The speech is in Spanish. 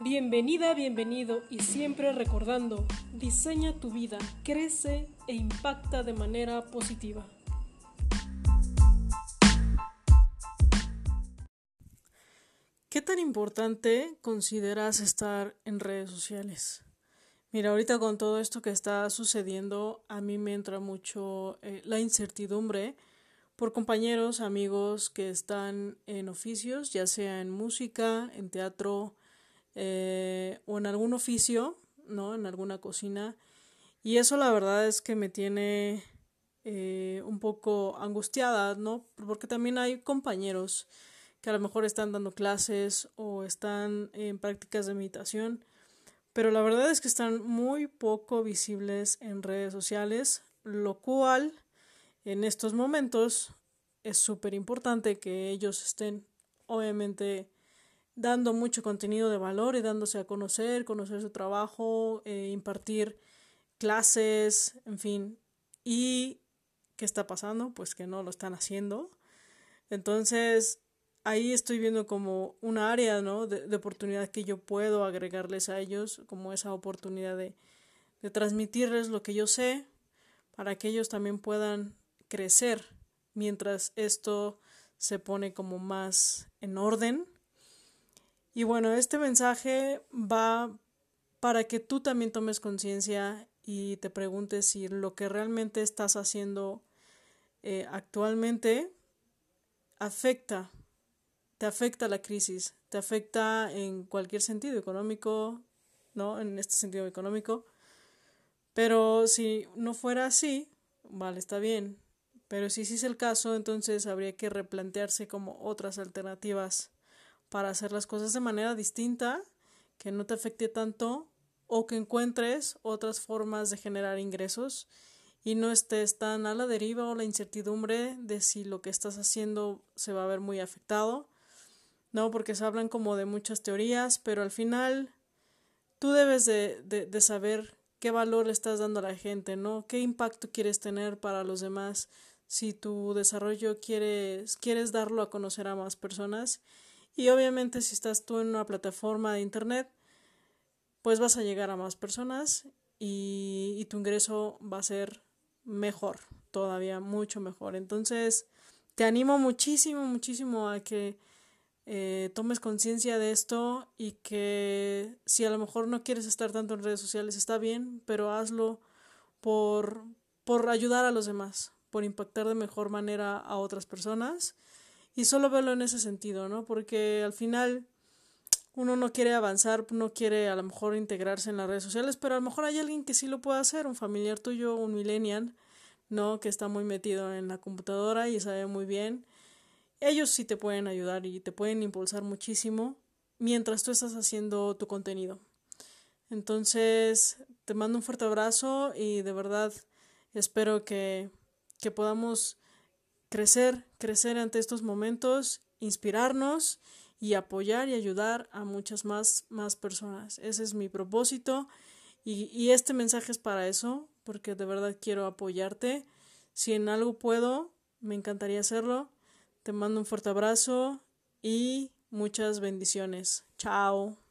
Bienvenida, bienvenido y siempre recordando, diseña tu vida, crece e impacta de manera positiva. ¿Qué tan importante consideras estar en redes sociales? Mira, ahorita con todo esto que está sucediendo, a mí me entra mucho eh, la incertidumbre por compañeros, amigos que están en oficios, ya sea en música, en teatro eh, o en algún oficio, ¿no? En alguna cocina. Y eso la verdad es que me tiene eh, un poco angustiada, ¿no? Porque también hay compañeros que a lo mejor están dando clases o están en prácticas de meditación, pero la verdad es que están muy poco visibles en redes sociales, lo cual en estos momentos es súper importante que ellos estén obviamente dando mucho contenido de valor y dándose a conocer, conocer su trabajo, eh, impartir clases, en fin. ¿Y qué está pasando? Pues que no lo están haciendo. Entonces, ahí estoy viendo como una área, ¿no? De, de oportunidad que yo puedo agregarles a ellos, como esa oportunidad de, de transmitirles lo que yo sé, para que ellos también puedan crecer mientras esto se pone como más en orden. Y bueno, este mensaje va para que tú también tomes conciencia y te preguntes si lo que realmente estás haciendo eh, actualmente afecta, te afecta la crisis, te afecta en cualquier sentido económico, ¿no? En este sentido económico. Pero si no fuera así, vale, está bien. Pero si sí es el caso, entonces habría que replantearse como otras alternativas para hacer las cosas de manera distinta, que no te afecte tanto o que encuentres otras formas de generar ingresos y no estés tan a la deriva o la incertidumbre de si lo que estás haciendo se va a ver muy afectado. No, porque se hablan como de muchas teorías, pero al final tú debes de, de, de saber qué valor le estás dando a la gente, ¿no? ¿Qué impacto quieres tener para los demás? Si tu desarrollo quieres, quieres darlo a conocer a más personas. Y obviamente si estás tú en una plataforma de internet, pues vas a llegar a más personas y, y tu ingreso va a ser mejor, todavía mucho mejor. Entonces, te animo muchísimo, muchísimo a que eh, tomes conciencia de esto y que si a lo mejor no quieres estar tanto en redes sociales, está bien, pero hazlo por, por ayudar a los demás, por impactar de mejor manera a otras personas. Y solo verlo en ese sentido, ¿no? Porque al final uno no quiere avanzar, no quiere a lo mejor integrarse en las redes sociales, pero a lo mejor hay alguien que sí lo puede hacer, un familiar tuyo, un millennial, ¿no? Que está muy metido en la computadora y sabe muy bien ellos sí te pueden ayudar y te pueden impulsar muchísimo mientras tú estás haciendo tu contenido. Entonces, te mando un fuerte abrazo y de verdad espero que, que podamos crecer, crecer ante estos momentos, inspirarnos y apoyar y ayudar a muchas más, más personas. Ese es mi propósito y, y este mensaje es para eso, porque de verdad quiero apoyarte. Si en algo puedo, me encantaría hacerlo. Te mando un fuerte abrazo y muchas bendiciones. Chao.